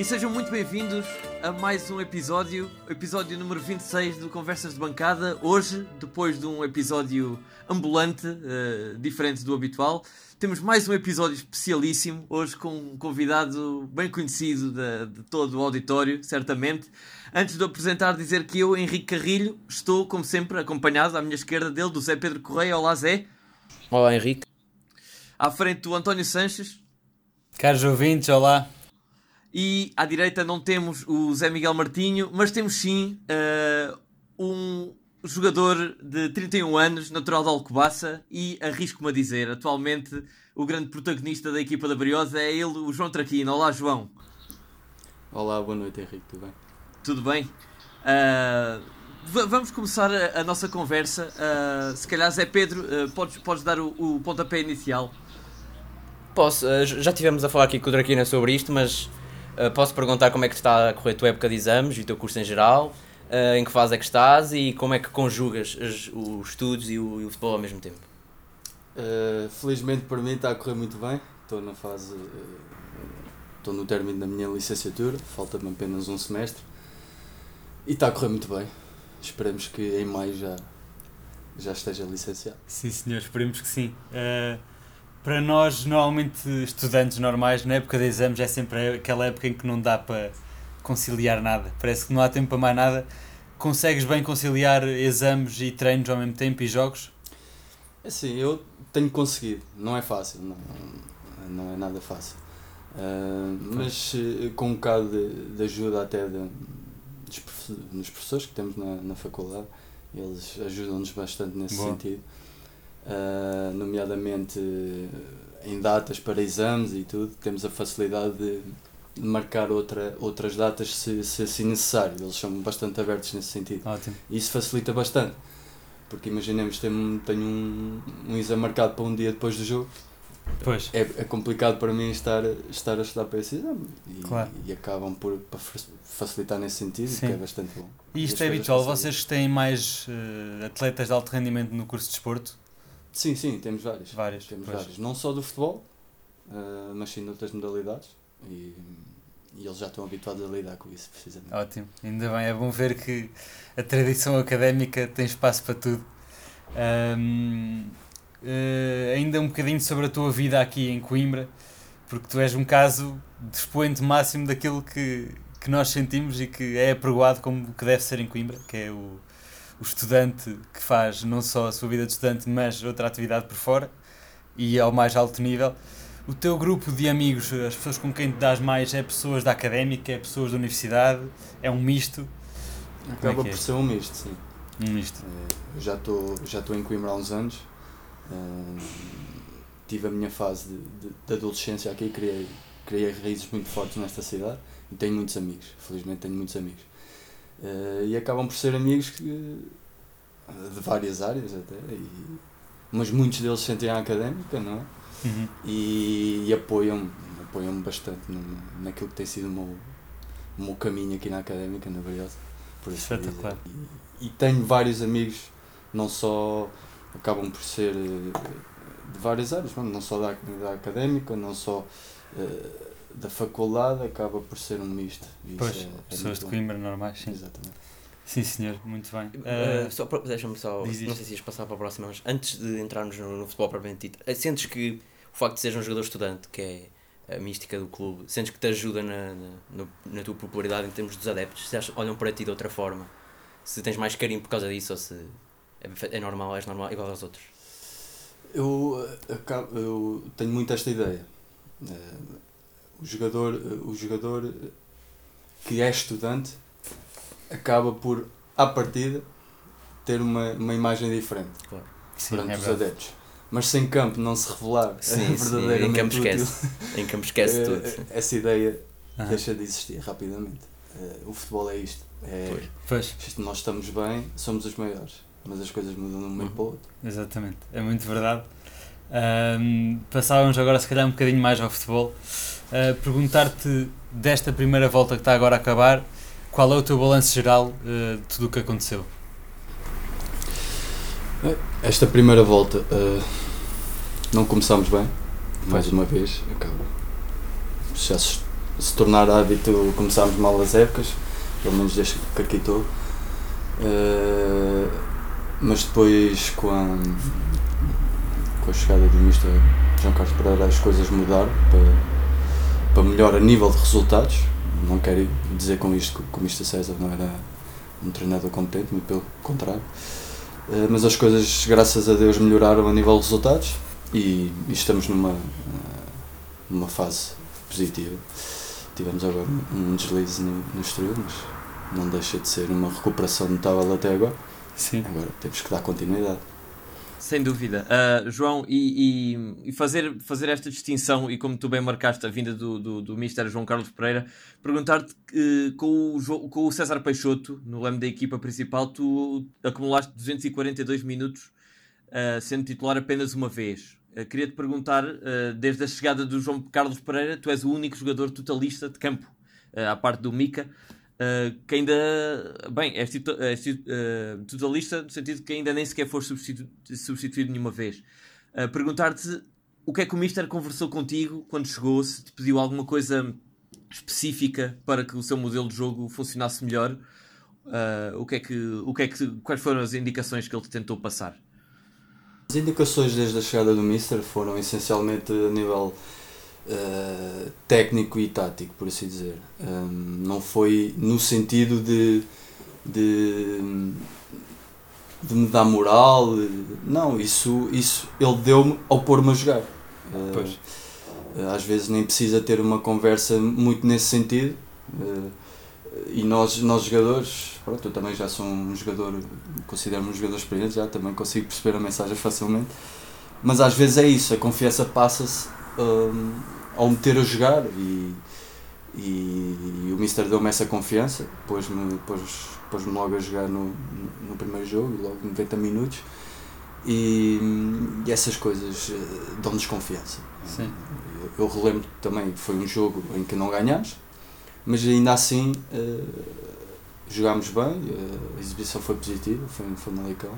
E sejam muito bem-vindos a mais um episódio, episódio número 26 do Conversas de Bancada. Hoje, depois de um episódio ambulante, uh, diferente do habitual, temos mais um episódio especialíssimo, hoje com um convidado bem conhecido de, de todo o auditório, certamente. Antes de apresentar, dizer que eu, Henrique Carrilho, estou, como sempre, acompanhado à minha esquerda dele, do Zé Pedro Correia. Olá, Zé. Olá, Henrique. À frente do António Sanches. Caros ouvintes, olá. E à direita não temos o Zé Miguel Martinho, mas temos sim uh, um jogador de 31 anos, natural de Alcobaça, e arrisco-me a dizer, atualmente o grande protagonista da equipa da Briosa é ele, o João Traquino. Olá, João. Olá, boa noite, Henrique, tudo bem? Tudo bem? Uh, vamos começar a, a nossa conversa. Uh, se calhar, Zé Pedro, podes, podes dar o, o pontapé inicial. Posso, já tivemos a falar aqui com o Traquina sobre isto, mas Uh, posso perguntar como é que está a correr a tua época de exames e o teu curso em geral, uh, em que fase é que estás e como é que conjugas os, os estudos e o, e o, futebol ao mesmo tempo? Uh, felizmente para mim está a correr muito bem, estou na fase, estou no término da minha licenciatura, falta-me apenas um semestre e está a correr muito bem. Esperemos que em maio já, já esteja licenciado. Sim senhor, esperemos que sim. Uh para nós, normalmente estudantes normais, na época de exames é sempre aquela época em que não dá para conciliar nada. Parece que não há tempo para mais nada. Consegues bem conciliar exames e treinos ao mesmo tempo e jogos? Sim, eu tenho conseguido. Não é fácil, não, não é nada fácil. Uh, mas uh, com um bocado de, de ajuda até de, dos professores que temos na, na faculdade, eles ajudam-nos bastante nesse Boa. sentido uh, nomeadamente em datas para exames e tudo, temos a facilidade de marcar outra, outras datas se, se assim necessário. Eles são bastante abertos nesse sentido. Ótimo. E isso facilita bastante. Porque imaginemos, tenho, tenho um, um exame marcado para um dia depois do jogo. Pois. É, é complicado para mim estar, estar a estudar para esse exame. E, claro. e acabam por facilitar nesse sentido, Sim. que é bastante bom. E isto é habitual? Vocês têm mais uh, atletas de alto rendimento no curso de desporto? Sim, sim, temos vários. Vários. Temos vários. Não só do futebol, uh, mas sim de outras modalidades. E, e eles já estão habituados a lidar com isso, precisamente. Ótimo, ainda bem. É bom ver que a tradição académica tem espaço para tudo. Um, uh, eh, ainda um bocadinho sobre a tua vida aqui em Coimbra, porque tu és um caso de expoente máximo daquilo que, que nós sentimos e que é apregoado como que deve ser em Coimbra, que é o, o estudante que faz não só a sua vida de estudante, mas outra atividade por fora e ao mais alto nível. O teu grupo de amigos, as pessoas com quem te dás mais, é pessoas da académica, é pessoas da universidade, é um misto? Acaba é por é? ser um misto, sim. Um misto. É, já estou já em Coimbra há uns anos. Uh, tive a minha fase de, de, de, adolescência aqui, criei, criei raízes muito fortes nesta cidade e tenho muitos amigos. Felizmente tenho muitos amigos. Uh, e acabam por ser amigos que, de várias áreas até, e, mas muitos deles sentem a académica, não é? Uhum. E, e apoiam-me apoiam bastante no, naquilo que tem sido o meu, o meu caminho aqui na académica, na verdade. Por Espetacular. E, e tenho vários amigos, não só acabam por ser eh, de várias áreas, não só da, da académica, não só. Uh, da faculdade acaba por ser um misto. Pois, é, é pessoas de Coimbra normais, sim. Exatamente. Sim, senhor, muito bem. Uh, uh, só deixa-me só, não sei se ias passar para a próxima, mas antes de entrarmos no, no futebol propriamente dito, sentes que o facto de seres um jogador estudante, que é a mística do clube, sentes que te ajuda na, na, na tua popularidade em termos dos adeptos? Se achas, olham para ti de outra forma? Se tens mais carinho por causa disso ou se é, é normal, és normal, igual aos outros? Eu, acabo, eu tenho muito esta ideia. O jogador, o jogador que é estudante acaba por, à partida, ter uma, uma imagem diferente claro. Sim, perante é os adeptos. Mas sem campo não se revelar sim, verdadeiramente sim, em campo esquece. em campo esquece tudo. Eh, essa ideia deixa de existir rapidamente. Eh, o futebol é isto. É, pois. Isto, nós estamos bem, somos os maiores, mas as coisas mudam de um meio para o outro. Exatamente, é muito verdade. Um, passávamos agora se calhar um bocadinho mais ao futebol. Uh, Perguntar-te desta primeira volta que está agora a acabar, qual é o teu balanço geral uh, de tudo o que aconteceu? Esta primeira volta uh, não começámos bem, mais uma vez, acaba. Já se, se tornar hábito, começámos mal as épocas, pelo menos desde que aqui estou. Mas depois com a, com a chegada do Mister João Carlos Pereira as coisas mudaram para, para melhor a nível de resultados. Não quero dizer com isto que o Mister César não era um treinador competente, muito pelo contrário. Uh, mas as coisas, graças a Deus, melhoraram a nível de resultados e, e estamos numa, numa fase positiva. Tivemos agora um deslize no, no exterior, mas não deixa de ser uma recuperação notável até agora. Sim. Agora temos que dar continuidade. Sem dúvida. Uh, João, e, e, e, fazer, fazer esta distinção, e como tu bem marcaste a vinda do, do, do Mister João Carlos Pereira, perguntar-te uh, com, o, com o César Peixoto, no leme da equipa principal, tu acumulaste 242 minutos uh, sendo titular apenas uma vez. Uh, Queria-te perguntar, desde a chegada do João Carlos Pereira, tu és o único jogador totalista de campo, à parte do Mica. Uh, que ainda, bem, és, tito, és uh, totalista no sentido que ainda nem sequer foste substitu substituído nenhuma vez. Uh, Perguntar-te o que é que o Mister conversou contigo quando chegou, se te pediu alguma coisa específica para que o seu modelo de jogo funcionasse melhor, o que é que, o que é que, quais foram as indicações que ele te tentou passar? As indicações desde a chegada do Mister foram essencialmente a nível uh, técnico e tático, por assim dizer. Um, não foi no sentido de, de, de me dar moral, não, isso, isso ele deu-me ao pôr-me a jogar. Uh, às vezes nem precisa ter uma conversa muito nesse sentido. Uh, e nós, nós jogadores, pronto, eu também já sou um jogador, considero-me um jogador experiente, já também consigo perceber a mensagem facilmente, mas às vezes é isso, a confiança passa-se um, ao meter a jogar e, e, e o Mister deu-me essa confiança, pôs-me pôs, pôs logo a jogar no, no primeiro jogo, logo 90 minutos e, e essas coisas eh, dão-nos confiança. Sim. Eu, eu relembro também que foi um jogo em que não ganhámos, mas ainda assim uh, jogámos bem, a exibição foi positiva, foi, foi no Leicão.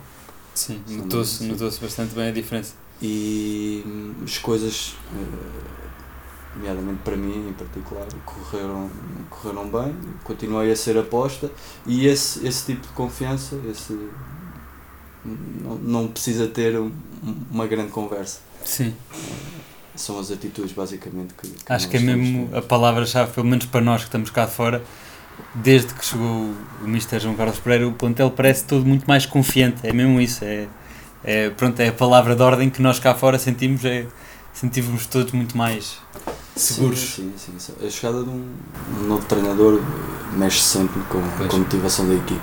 Sim, notou-se notou bastante bem a diferença e as coisas, eh, nomeadamente para mim em particular, correram, correram bem, continuei a ser aposta e esse, esse tipo de confiança, esse, não, não precisa ter uma grande conversa. Sim. São as atitudes basicamente que. que Acho que é mesmo a palavra-chave, pelo menos para nós que estamos cá fora, desde que chegou o Mister João Carlos Pereira, o plantel parece todo muito mais confiante, é mesmo isso. É, é, pronto, é a palavra de ordem que nós cá fora sentimos, é, sentimos todos muito mais seguros. Sim, sim, sim. A chegada de um, um novo treinador mexe sempre com, com a motivação da equipe.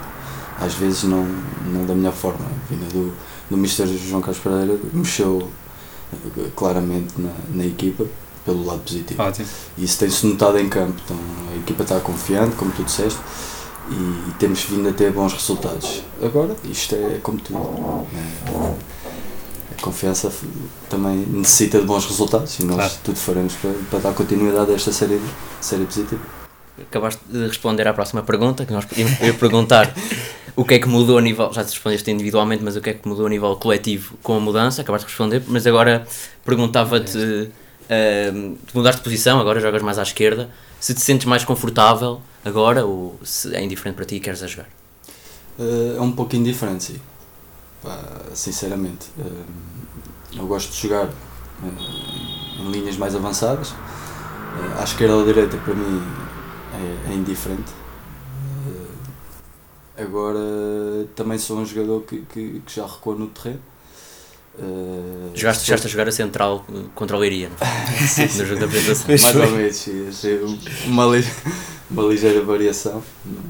Às vezes não, não da melhor forma. A vinda do, do Mister João Carlos Pereira mexeu eh, claramente na, na equipa pelo lado positivo. Ótimo. E isso tem-se notado em campo. Então a equipa está confiante, como tu disseste e temos vindo a ter bons resultados. Agora, isto é como tudo. É, a confiança também necessita de bons resultados e nós claro. tudo faremos para, para dar continuidade a esta série, série positiva. Acabaste de responder à próxima pergunta, que nós podíamos perguntar o que é que mudou a nível, já te respondeste individualmente, mas o que é que mudou a nível coletivo com a mudança, acabaste de responder, mas agora perguntava-te, uh, mudaste de posição, agora jogas mais à esquerda, se te sentes mais confortável agora ou se é indiferente para ti e queres a jogar? Uh, é um pouco indiferente, sim. Sinceramente. Uh, eu gosto de jogar uh, em linhas mais avançadas. à esquerda ou à direita, para mim, é, é indiferente. agora, também sou um jogador que, que, que já recua no terreno. Uh, Jogaste, chegaste a jogar a central contra o Leiria, sim, no jogo da apresentação. Mais ou menos, achei uma, uma ligeira variação.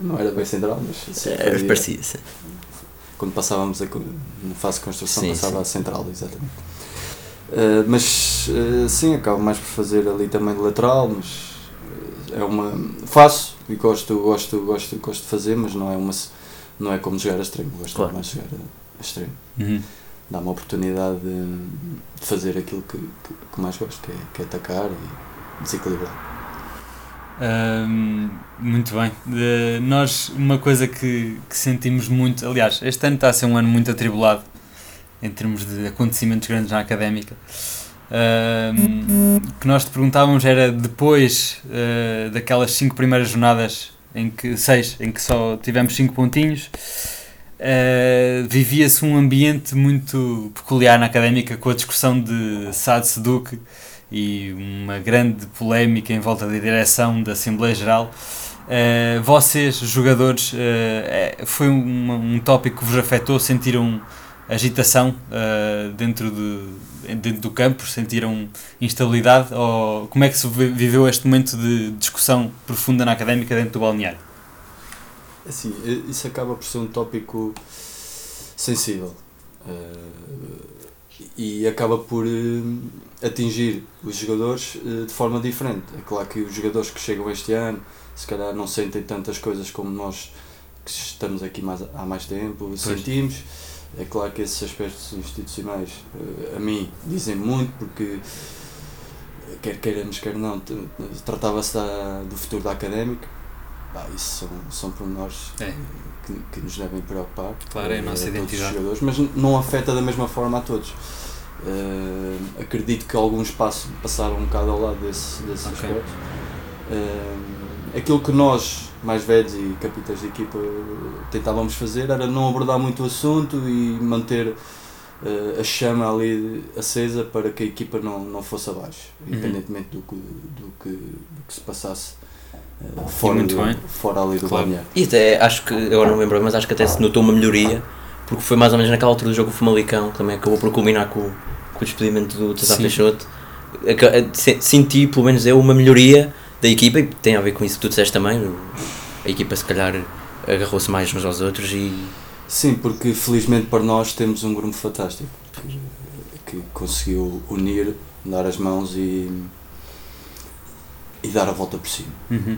Não era bem central, mas sim, era parecido. Sim. Quando passávamos a, na fase de construção, sim, passava sim. a central, exatamente. Uh, mas uh, sim, acabo mais por fazer ali também de lateral, mas é uma. faço e gosto, gosto, gosto, gosto de fazer, mas não é uma não é como jogar a extremo, gosto claro. mais de jogar a extremo. Uhum dá uma oportunidade de, fazer aquilo que, que, que, mais gosto, que é, que é atacar e desequilibrar. muito bem. Nós, uma coisa que, que sentimos muito, aliás, este ano está a ser um ano muito atribulado em termos de acontecimentos grandes na académica. Uh, que nós te perguntávamos era depois uh, daquelas cinco primeiras jornadas em que seis em que só tivemos cinco pontinhos uh, vivia-se um ambiente muito peculiar na académica com a discussão de Saad Seduk e uma grande polémica em volta da direção da Assembleia Geral Uh, vocês, jogadores, uh, foi um, um tópico que vos afetou? Sentiram agitação dentro, de, dentro do campo? Sentiram instabilidade? Ou como é que se viveu este momento de discussão profunda na académica dentro do balneário? Assim, isso acaba por ser um tópico sensível e acaba por atingir os jogadores de forma diferente. É claro que os jogadores que chegam este ano se calhar não sentem tantas coisas como nós que estamos aqui mais, há mais tempo pois. sentimos. É claro que esses aspectos institucionais a mim dizem muito porque quer queiramos, quer não, tratava-se do futuro da académica. Bah, isso são, são pormenores é. que, que nos devem preocupar. Claro, é a nossa a identidade. Jogadores, mas não afeta da mesma forma a todos. Uh, acredito que alguns passos passaram um bocado ao lado desse, desse okay. aspecto. Uh, aquilo que nós, mais velhos e capitães de equipa, tentávamos fazer era não abordar muito o assunto e manter uh, a chama ali acesa para que a equipa não, não fosse abaixo, uhum. independentemente do que, do que, do que se passasse. Fora, do, fora ali do claro. balneário. E até acho que, agora não me lembro, mas acho que até se notou uma melhoria, porque foi mais ou menos naquela altura do jogo o Famalicão, que também acabou por culminar com, com o despedimento do Tata Peixoto. Senti, pelo menos eu, uma melhoria da equipa e tem a ver com isso que tu disseste também. A equipa se calhar agarrou-se mais uns aos outros e. Sim, porque felizmente para nós temos um grupo fantástico que, que conseguiu unir, dar as mãos e, e dar a volta por cima. Uhum.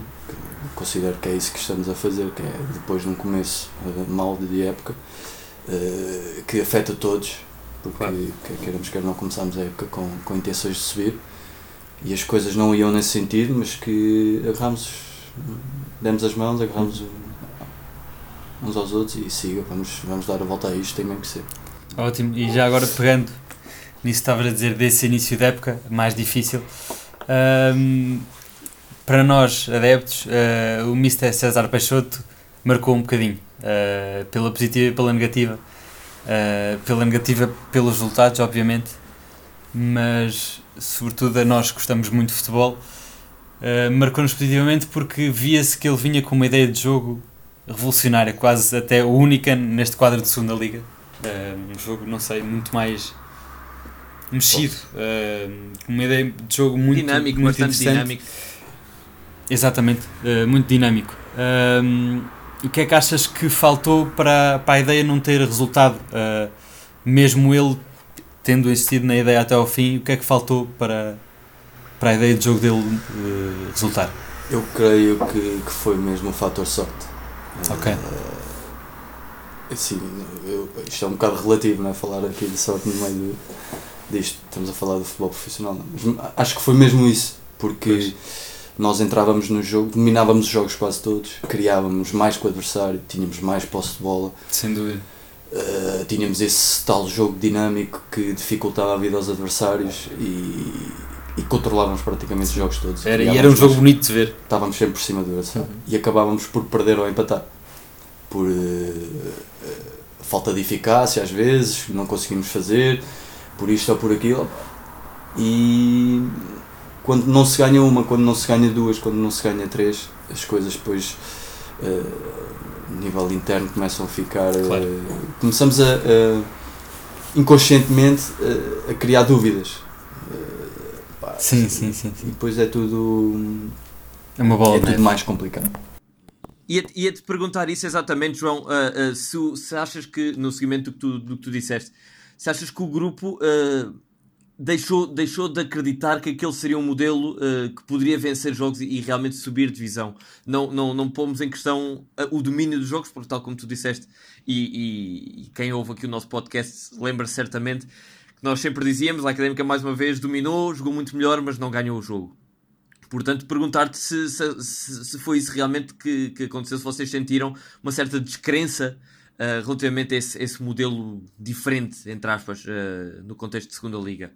Considero que é isso que estamos a fazer, que é depois de um começo uh, mal de época, uh, que afeta todos, porque claro. queremos quer não começamos a época com, com intenções de subir e as coisas não iam nesse sentido, mas que agarramos, demos as mãos, agarramos uns aos outros e siga, vamos, vamos dar a volta a isto, tem mesmo que ser. Ótimo, e já agora pegando nisso que estavas a dizer desse início de época, mais difícil, um, para nós adeptos, uh, o Mr. César Peixoto marcou um bocadinho, uh, pela positiva e pela negativa. Uh, pela negativa, pelos resultados, obviamente, mas sobretudo a nós que gostamos muito de futebol, marcou-nos positivamente porque via-se que ele vinha com uma ideia de jogo revolucionária, quase até única neste quadro de segunda liga. Um jogo, não sei, muito mais mexido, uma ideia de jogo muito dinâmico, muito bastante dinâmico. Exatamente, uh, muito dinâmico. O que é que achas que faltou para, para a ideia não ter resultado? Uh, mesmo ele tendo insistido na ideia até ao fim, o que é que faltou para, para a ideia de jogo dele uh, resultar? Eu creio que, que foi mesmo o fator sorte. Ok. Uh, assim, eu, isto é um bocado relativo, não é? Falar aqui de sorte no meio disto. Estamos a falar do futebol profissional. Mas acho que foi mesmo isso, porque pois. Nós entrávamos no jogo, dominávamos os jogos quase todos, criávamos mais com o adversário, tínhamos mais posse de bola. Sem dúvida Uh, tínhamos esse tal jogo dinâmico que dificultava a vida aos adversários e, e controlávamos praticamente os jogos todos. Era, e era um jogo bonito de ver. Estávamos sempre por cima do adversário uhum. e acabávamos por perder ou empatar. Por uh, uh, falta de eficácia às vezes, não conseguimos fazer, por isto ou por aquilo. E quando não se ganha uma, quando não se ganha duas, quando não se ganha três, as coisas depois nível interno começam a ficar. Claro. Uh, começamos a, a inconscientemente a, a, criar dúvidas. Uh, pá, sim, sim, sim, sim, E depois é tudo. É uma bola. É tudo mais complicado. Ia-te ia -te perguntar isso exatamente, João. Uh, se, se, achas que, no seguimento do que tu, do que tu disseste, se achas que o grupo deixou, deixou de acreditar que aquele seria um modelo uh, que poderia vencer jogos e, e, realmente subir divisão. Não, não, não pomos em questão uh, o domínio dos jogos, porque tal como tu disseste, e, e, e quem ouve aqui o nosso podcast lembra certamente que nós sempre dizíamos, a Académica mais uma vez dominou, jogou muito melhor, mas não ganhou o jogo. Portanto, perguntar-te se, se, se, foi isso realmente que, que aconteceu, se vocês sentiram uma certa descrença uh, relativamente a esse, esse, modelo diferente, entre aspas, no contexto de segunda liga.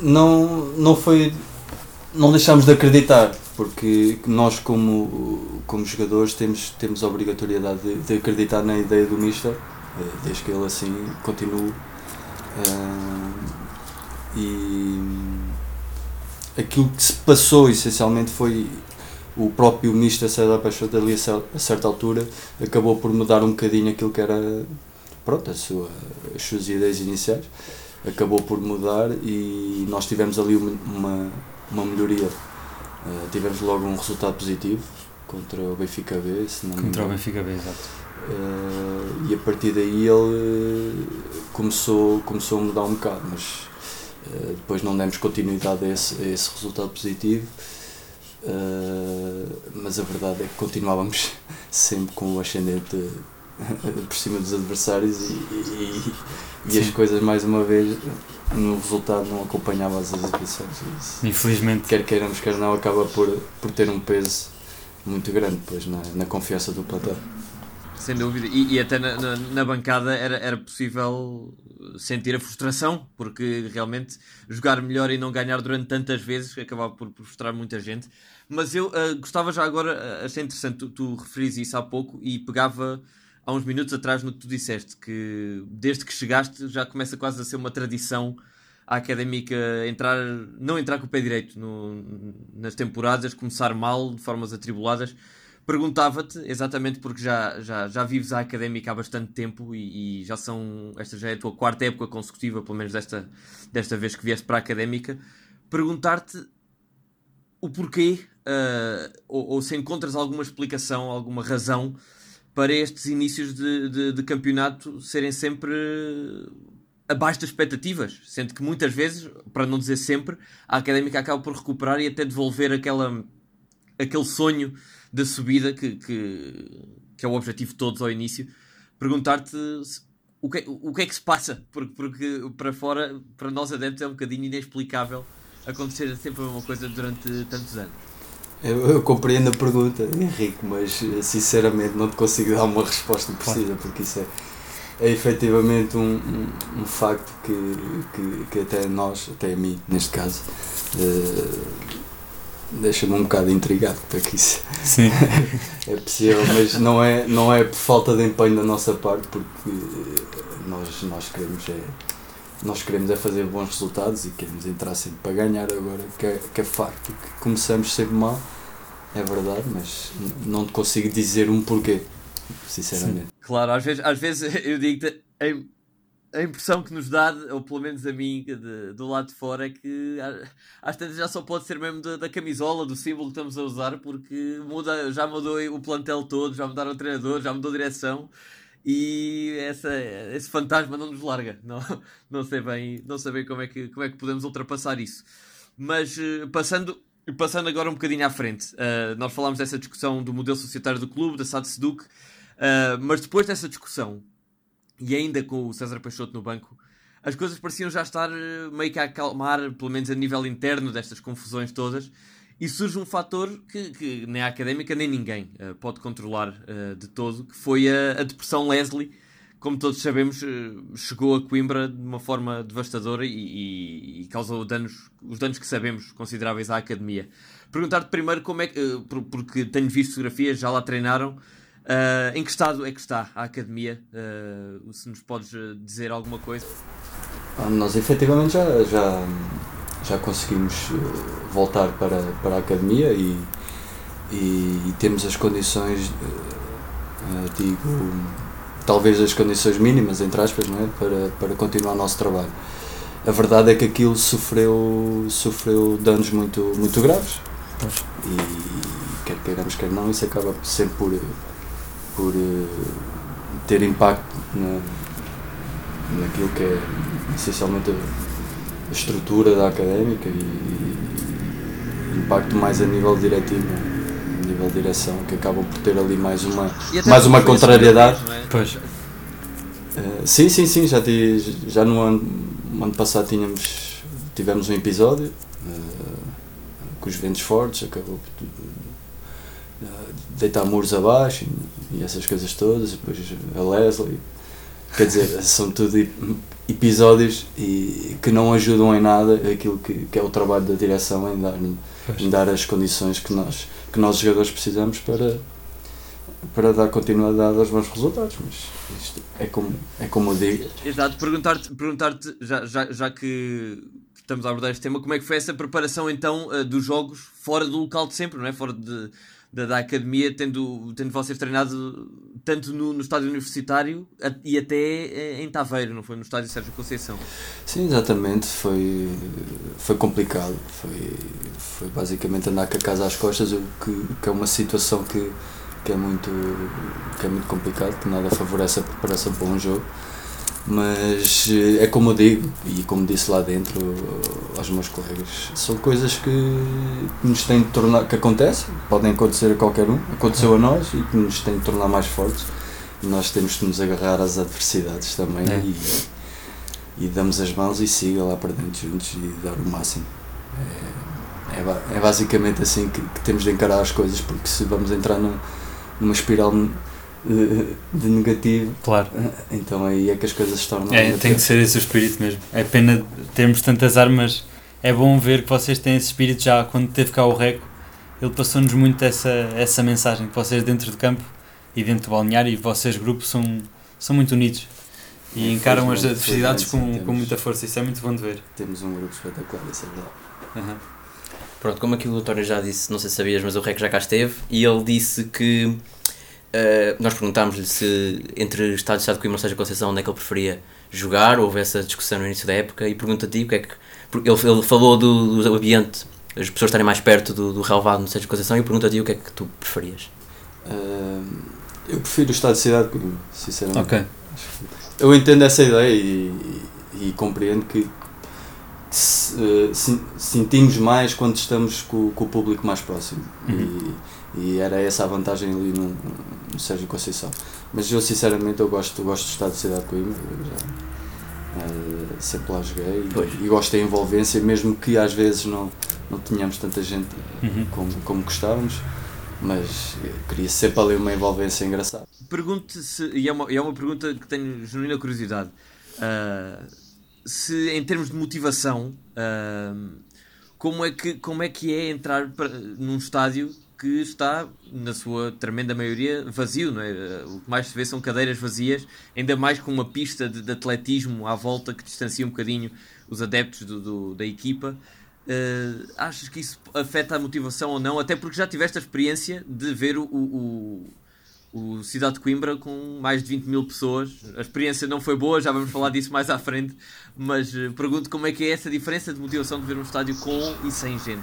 Não, não foi. Não deixámos de acreditar, porque nós, como, como jogadores, temos, temos a obrigatoriedade de, de acreditar na ideia do Mister, eh, desde que ele assim continue. Uh, e aquilo que se passou essencialmente foi o próprio Mister César Peixoto ali a certa altura acabou por mudar um bocadinho aquilo que era pronto, a sua, as suas ideias iniciais acabou por mudar e nós tivemos ali uma, uma, melhoria. Uh, tivemos logo um resultado positivo contra o Benfica B, se não Contra o Benfica B, exato. Uh, e a partir daí ele começou, começou a mudar um bocado, mas uh, depois não demos continuidade a esse, a esse resultado positivo. mas a verdade é que continuávamos sempre com o ascendente por cima dos adversários e, e, e as coisas mais uma vez no resultado não acompanhavam as exibições. Infelizmente. Quer queiramos, quer não, acaba por, por ter um peso muito grande depois na, na confiança do plantel. Sem dúvida, e, e até na, na, na, bancada era, era possível sentir a frustração, porque realmente jogar melhor e não ganhar durante tantas vezes acabava por, por frustrar muita gente. Mas eu uh, gostava já agora, uh, achei interessante, tu, tu referis isso há pouco e pegava há uns minutos atrás no que tu disseste, que desde que chegaste já começa quase a ser uma tradição a académica entrar, não entrar com o pé direito no, nas temporadas, começar mal, de formas atribuladas. Perguntava-te, exatamente porque já, já, já vives a académica há bastante tempo e, e, já são, esta já é a tua quarta época consecutiva, pelo menos desta, desta vez que vieste para a académica, perguntar-te o porquê, uh, ou, ou se encontras alguma explicação, alguma razão para estes inícios de, de, de, campeonato serem sempre abaixo das expectativas, sendo que muitas vezes, para não dizer sempre, a Académica acaba por recuperar e até devolver aquela, aquele sonho da subida que, que, que é o objetivo de todos ao início. Perguntar-te o que, o que é que se passa, porque, porque para fora, para nós adeptos, é um bocadinho inexplicável acontecer sempre a mesma coisa durante tantos anos. Eu, eu, compreendo a pergunta, Henrique, mas sinceramente não te consigo dar uma resposta precisa, porque isso é, é efetivamente um, um, um facto que, que, que, até nós, até a mim, neste caso, uh, deixa-me um bocado intrigado para que isso Sim. é possível, mas não é, não é por falta de empenho da nossa parte, porque nós, nós queremos é nós queremos é fazer bons resultados e queremos entrar sempre para ganhar agora, que é, que é facto que começamos sempre mal, é verdade, mas não te consigo dizer um porquê, sinceramente. Sim. Claro, às vezes, às vezes eu digo a, a impressão que nos dá, ou pelo menos a mim, de, do lado de fora, é que às tantas já só pode ser mesmo da, da, camisola, do símbolo que estamos a usar, porque muda, já mudou o plantel todo, já mudaram o treinador, já mudou a direção e essa, esse fantasma não nos larga. Não, não, sei bem, não sei bem como, é que, como é que podemos ultrapassar isso. Mas uh, passando, passando agora um bocadinho à frente, uh, nós falámos dessa discussão do modelo societário do clube, da SAD Seduc, uh, mas depois dessa discussão, e ainda com o César Peixoto no banco, as coisas pareciam já estar meio que a acalmar, pelo menos a nível interno destas confusões todas. E surge um fator que, que nem a académica nem ninguém uh, pode controlar de todo, que foi a, a, depressão Leslie. Como todos sabemos, uh, chegou a Coimbra de uma forma devastadora e, e, e, causou danos, os danos que sabemos consideráveis à academia. Perguntar-te primeiro como é que, porque tenho visto fotografias, já lá treinaram, em que estado é que está a academia? se nos podes dizer alguma coisa? Ah, nós efetivamente já, já já conseguimos eh, voltar para, para a academia e, e, e temos as condições, uh, digo, talvez as condições mínimas, entre aspas, não é? para, para continuar o nosso trabalho. A verdade é que aquilo sofreu, sofreu danos muito, muito graves e quer queiramos, quer não, isso acaba sempre por, por ter impacto na, naquilo que é essencialmente a estrutura da académica e, e impacto mais a nível diretivo, a nível de direção, que acabam por ter ali mais uma, mais uma contrariedade. É? Pois. Uh, sim, sim, sim, já, ti, já no ano, no ano passado tínhamos, tivemos um episódio uh, com os ventos fortes, acabou por uh, deitar muros abaixo e, e, essas coisas todas, depois a Leslie, quer dizer, são tudo episódios e que não ajudam em nada aquilo que, que é o trabalho da direção em dar, em dar as condições que nós, que nós jogadores precisamos para, para dar continuidade aos bons resultados, mas isto é como, é como eu digo. Exato, perguntar-te, perguntar já, já, já que estamos a abordar este tema, como é que foi essa preparação então eh, dos jogos fora do local de sempre, não é? Fora de, da, da academia, tendo, tendo vocês treinado tanto no, no estádio universitário e até eh, em Taveiro, não foi? No estádio Sérgio Conceição. Sim, exatamente. Foi, foi complicado. Foi, foi basicamente andar com a casa às costas, o que, que é uma situação que, que, é muito, que é muito complicado, que nada favorece a preparação para um jogo. Mas eh, é como eu digo e como disse lá dentro eh, aos meus colegas são coisas que nos têm de tornar que acontecem podem acontecer a qualquer um aconteceu a nós e que nos têm de tornar mais fortes. E nós temos de nos agarrar às adversidades também é. e, e damos as mãos e siga lá para dentro juntos e dar o máximo. É, é, é basicamente assim que, que, temos de encarar as coisas porque se vamos entrar numa, numa espiral de, negativo. Claro. Então aí é que as coisas se tornam. É, tem que ser esse o espírito mesmo. É pena termos tantas armas. É bom ver que vocês têm esse espírito já quando teve cá o Reco. Ele passou-nos muito essa, essa mensagem que vocês dentro do campo e dentro do balneário e vocês grupos são, são muito unidos e é, encaram as adversidades com, com muita força. Isso é muito bom de ver. Temos um grupo espetacular, isso é verdade. Uhum. Pronto, como aquilo o António já disse, não sei se sabias, mas o Reco já cá esteve e ele disse que Uh, nós perguntámos-lhe se entre Estado de Estado de Coimbra e Sérgio Conceição onde é que ele preferia jogar, houve essa discussão no início da época e pergunta-te o que é que. Ele, ele falou do, do ambiente, as pessoas estarem mais perto do, do relevado no Sérgio Conceição e pergunta-te o que é que tu preferias. Uh, eu prefiro o Estado de Cidade de Coimbra, sinceramente. Ok. Eu entendo essa ideia e, e, e compreendo que sentimos mais quando estamos com, com, o público mais próximo. Uhum. E, e, era essa a vantagem ali no, no Sérgio Conceição. Mas eu sinceramente eu gosto, gosto do estado de cidade de Coimbra, já, uh, sempre lá joguei e, e, gosto da envolvência, mesmo que às vezes não, não tenhamos tanta gente uhum. como, como gostávamos, mas queria sempre ali uma envolvência engraçada. Pergunto se, e é uma, é uma pergunta que tenho genuína curiosidade, uh, se em termos de motivação, uh, como, é que, como é que é entrar num estádio que está, na sua tremenda maioria, vazio, não é? O que mais se vê são cadeiras vazias, ainda mais com uma pista de, de atletismo à volta que distancia um bocadinho os adeptos do, do da equipa. Uh, achas que isso afeta a motivação ou não? Até porque já tiveste a experiência de ver o, o, o Cidade de Coimbra com mais de 20 mil pessoas. A experiência não foi boa, já vamos falar disso mais à frente, mas uh, pergunto como é que é essa diferença de motivação de ver um estádio com e sem gente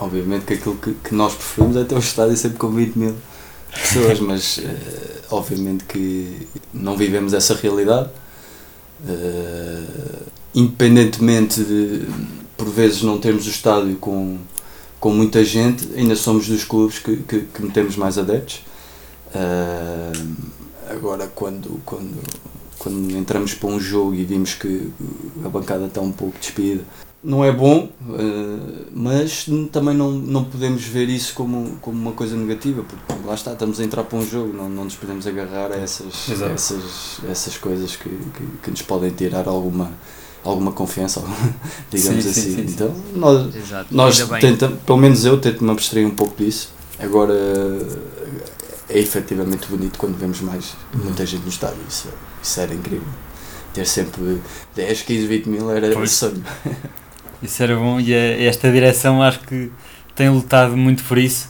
obviamente que aquilo que, que nós preferimos é ter um estádio sempre com 20 mil pessoas, mas uh, obviamente que não vivemos essa realidade. Uh, independentemente de por vezes não termos o estádio com, com muita gente, ainda somos dos clubes que, que, que metemos mais adeptos. Uh, agora quando, quando, quando entramos para um jogo e vimos que a bancada está um pouco despida, não é bom, uh, mas também não, não podemos ver isso como, como uma coisa negativa, porque lá está, estamos a entrar para um jogo, não, não nos podemos agarrar a essas, essas, essas coisas que, que, que, nos podem tirar alguma, alguma confiança, digamos sim, assim. Sim, sim, então, nós, nós tentamos, pelo menos eu tento me abstrair um pouco disso. Agora, é efetivamente bonito quando vemos mais muita gente no estádio, isso, isso era incrível. Ter sempre 10, 15, 20 mil era pois. sonho. Isso era bom e é, esta direção acho que tem lutado muito por isso.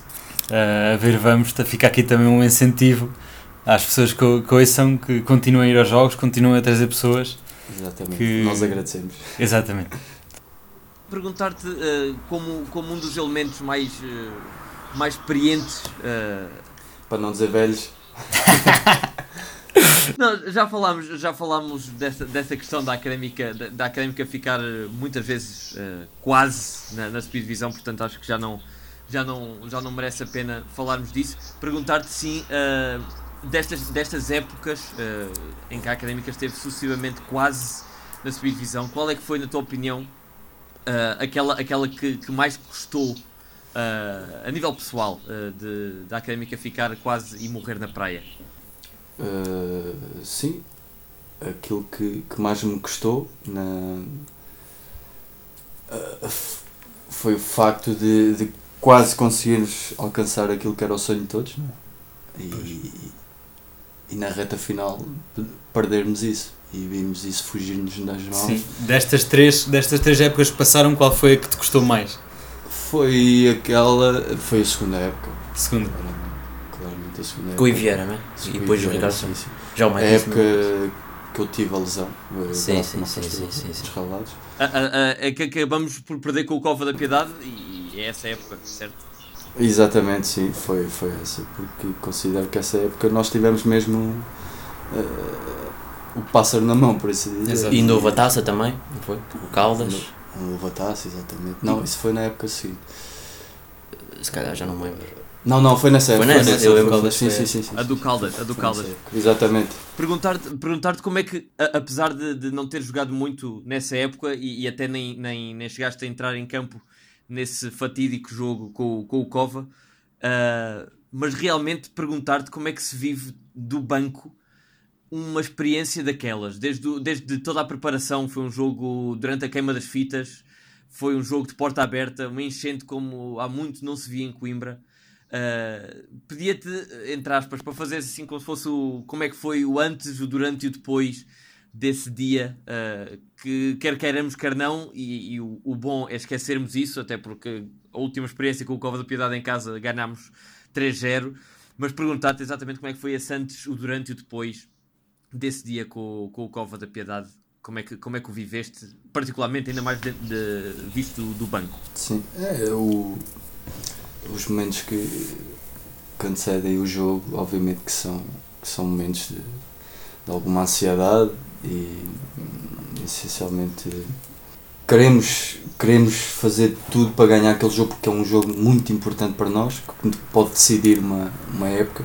Uh, a ver, vamos, fica aqui também um incentivo às pessoas que, que ouçam, que continuem a ir aos jogos, continuem a trazer pessoas. Exatamente, que... nós agradecemos. Exatamente. Perguntar-te uh, como, como um dos elementos mais, uh, mais experientes. Para não dizer velhos. Não, já falámos, já falámos dessa, dessa questão da académica, da, da académica ficar eh, muitas vezes uh, quase na, na subdivisão, portanto acho que já não, já, não, já não merece a pena falarmos disso. Perguntar-te sim, uh, destas, destas épocas uh, em que a académica esteve sucessivamente quase na subdivisão, qual é que foi, na tua opinião, aquela, aquela que, que mais custou a nível pessoal de, da académica ficar quase e morrer na praia? Uh, sim, aquilo que, que mais me custou na, foi o facto de, de quase conseguirmos alcançar aquilo que era o sonho de todos não é? e, e na reta final perdermos isso e vimos isso fugir-nos das mãos. Sim. Destas três, destas três épocas que passaram, qual foi a que te custou mais? Foi aquela. Foi a segunda época. Segunda? Claramente a segunda época. Com o Iviera, não é? E depois o Ricardo. Sim, sim. Já o mais. A época que eu tive a lesão. Sim, sim, sim, sim, sim, sim. É que acabamos por perder com o Cova da Piedade e é essa época, certo? Exatamente, sim, foi, foi essa. Porque considero que essa época nós tivemos mesmo. Uh, o pássaro na mão, por assim dizer. Exato. E Nova Taça também, não foi? O Caldas. Nova Taça, exatamente. Não, isso foi na época seguinte. Se calhar já não me lembro. Não, não, foi nessa época. Foi nessa, eu lembro Caldas. Sim, sim, sim, sim, A do Caldas, a do Caldas. Exatamente. Perguntar-te perguntar como é que, apesar de, de não ter jogado muito nessa época e, e até nem, nem, nem chegaste a entrar em campo nesse fatídico jogo com, com o Cova, uh, mas realmente perguntar-te como é que se vive do banco uma experiência daquelas, desde, desde toda a preparação, foi um jogo durante a queima das fitas, foi um jogo de porta aberta, uma enchente como há muito não se via em Coimbra. Uh, Pedia-te, entre aspas, para fazer assim como se fosse o, como é que foi o antes, o durante e o depois desse dia, uh, que quer queiramos, quer não, e, e o, o, bom é esquecermos isso, até porque a última experiência com o Cova da Piedade em casa ganhámos 3-0, mas perguntar-te exatamente como é que foi esse antes, o durante e o depois desse dia com, com o Cova da Piedade, como é que, como é que o viveste, particularmente ainda mais de, de, visto do banco? Sim, é o, os momentos que, que antecedem o jogo, obviamente que são, que são momentos de, de alguma ansiedade e essencialmente queremos, queremos fazer tudo para ganhar aquele jogo porque é um jogo muito importante para nós, que pode decidir uma, uma época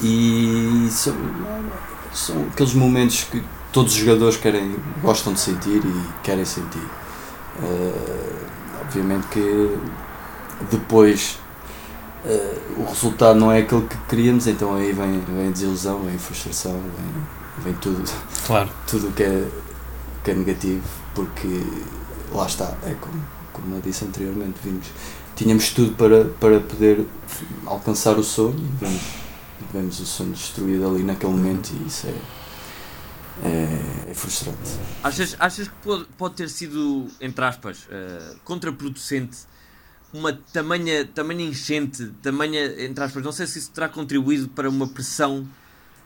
e são aqueles momentos que todos os jogadores querem, gostam de sentir e querem sentir. Uh, obviamente que depois uh, o resultado não é aquele que queríamos, então aí vem, vem desilusão, vem frustração, vem, vem tudo claro. tudo que é, que é negativo, porque lá está, é como, como eu disse anteriormente, vimos, tínhamos tudo para, para poder alcançar o sonho vimos vemos o sonho destruído ali naquele momento e isso é, é, é frustrante. Achas, achas que pode, pode ter sido, entre aspas, uh, contraproducente uma tamanha, tamanha enchente, tamanha, entre aspas, não sei se isso terá contribuído para uma pressão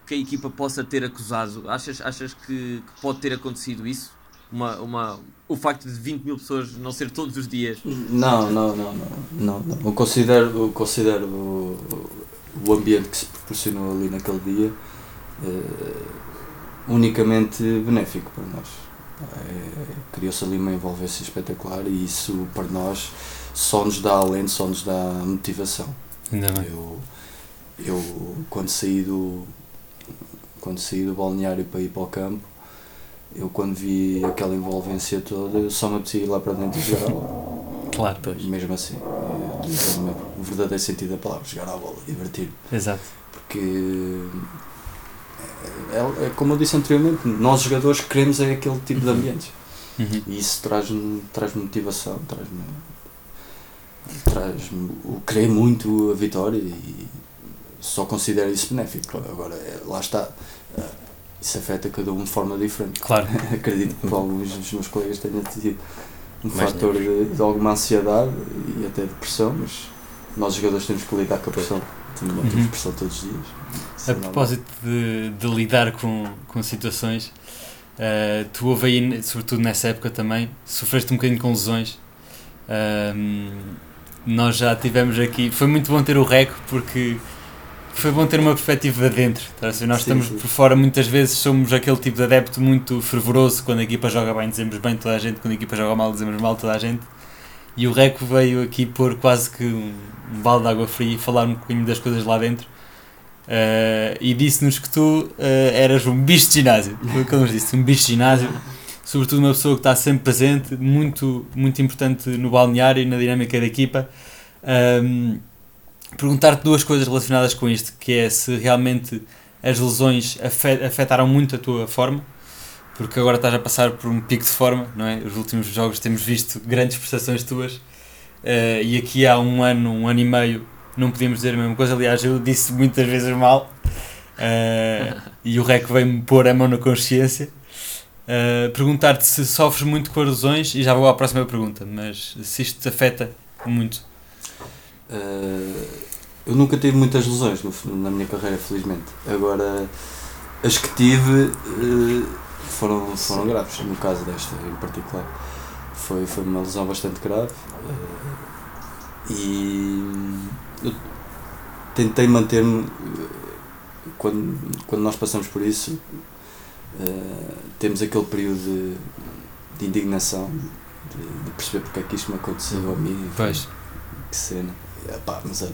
que a equipa possa ter acusado. Achas, achas que, que pode ter acontecido isso? Uma, uma, o facto de 20 mil pessoas não ser todos os dias? Não, não, não, não. não, não. Eu considero, eu considero o ambiente que se proporcionou ali naquele dia uh, unicamente benéfico para nós. É, Criou-se ali uma envolvência espetacular e isso para nós só nos dá alento, só nos dá motivação. Eu, eu quando saí do quando saí do balneário para ir para o campo, eu quando vi aquela envolvência toda, eu só me apetecia ir lá para dentro e jogar Claro, pois. Mesmo assim, é, o verdadeiro sentido da palavra, jogar à bola, divertir. Exato. Porque é, é, como eu disse anteriormente, nós jogadores queremos é aquele tipo de uhum. ambientes. Uhum. E isso traz-me traz motivação, traz-me traz o querer muito a vitória e só considero isso benéfico. Agora, é, lá está. Eh, isso afeta cada um de forma diferente. Claro. Acredito que alguns dos meus colegas tenham tido um fator de, de, alguma ansiedade e até depressão, mas nós jogadores temos que lidar com a pressão. Temos uhum. pressão todos os dias. A propósito de, de, lidar com, com situações, uh, tu houve aí, sobretudo nessa época também, sofreste um bocadinho com lesões. Uh, nós já tivemos aqui. Foi muito bom ter o REC porque foi bom ter uma perspectiva dentro. Tá? Assim, nós sim, estamos sim. por fora, muitas vezes somos aquele tipo de adepto muito fervoroso. Quando a equipa joga bem, dizemos bem toda a gente, quando a equipa joga mal, dizemos mal toda a gente. E o Reco veio aqui pôr quase que um, um balde de água fria e falar um bocadinho das coisas lá dentro. Uh, e disse-nos que tu uh, eras um bicho de ginásio. Foi o que ele nos disse, um bicho de ginásio. Sobretudo uma pessoa que está sempre presente, muito, muito importante no balneário e na dinâmica da equipa. Um, perguntar-te duas coisas relacionadas com isto, que é se realmente as lesões afetaram muito a tua forma porque agora estás a passar por um pico de forma, não é? Os últimos jogos temos visto grandes prestações tuas uh, e aqui há um ano, um ano e meio, não podíamos dizer a mesma coisa. Aliás, eu disse muitas vezes mal uh, e o REC veio-me pôr a mão na consciência. Uh, Perguntar-te se sofres muito com as lesões e já vou à próxima pergunta, mas se isto te afeta muito. Eu nunca tive muitas lesões na minha carreira, felizmente. Agora, as que tive foram, foram graves, no caso desta em particular. Foi, foi uma lesão bastante grave uh, e eu tentei manter-me quando, quando nós passamos por isso uh, temos aquele período de, de indignação de, de, perceber porque é que isto me aconteceu a mim pois. que cena Epá, mas olha,